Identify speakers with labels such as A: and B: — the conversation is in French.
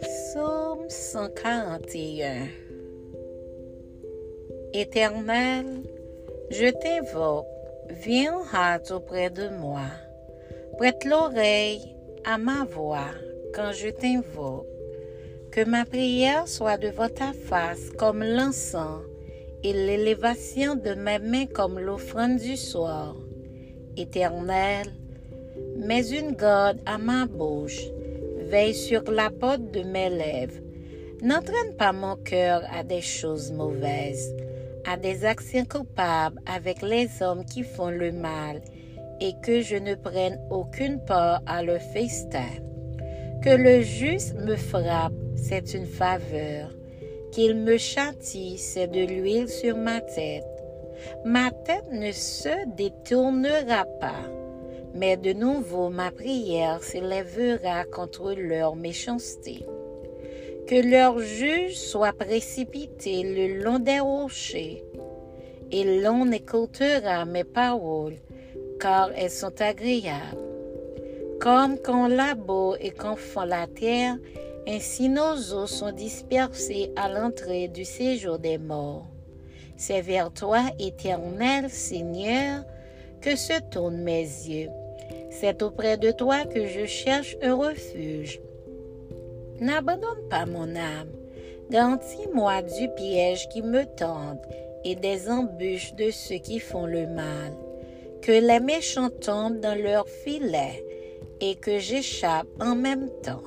A: Psaume 141 Éternel, je t'invoque, viens en hâte auprès de moi. Prête l'oreille à ma voix quand je t'invoque. Que ma prière soit devant ta face comme l'encens et l'élévation de mes mains comme l'offrande du soir. Éternel, mets une garde à ma bouche, veille sur la porte de mes lèvres. N'entraîne pas mon cœur à des choses mauvaises, à des actions coupables avec les hommes qui font le mal, et que je ne prenne aucune part à leur festin. Que le juste me frappe, c'est une faveur. Qu'il me châtie, c'est de l'huile sur ma tête. Ma tête ne se détournera pas, mais de nouveau ma prière s'élèvera contre leur méchanceté. Que leur juge soit précipité le long des rochers, et l'on écoutera mes paroles, car elles sont agréables. Comme quand labo et qu'on fend la terre, ainsi nos os sont dispersés à l'entrée du séjour des morts. C'est vers toi, éternel Seigneur, que se tournent mes yeux. C'est auprès de toi que je cherche un refuge. N'abandonne pas mon âme. Garantis-moi du piège qui me tente et des embûches de ceux qui font le mal. Que les méchants tombent dans leur filet et que j'échappe en même temps.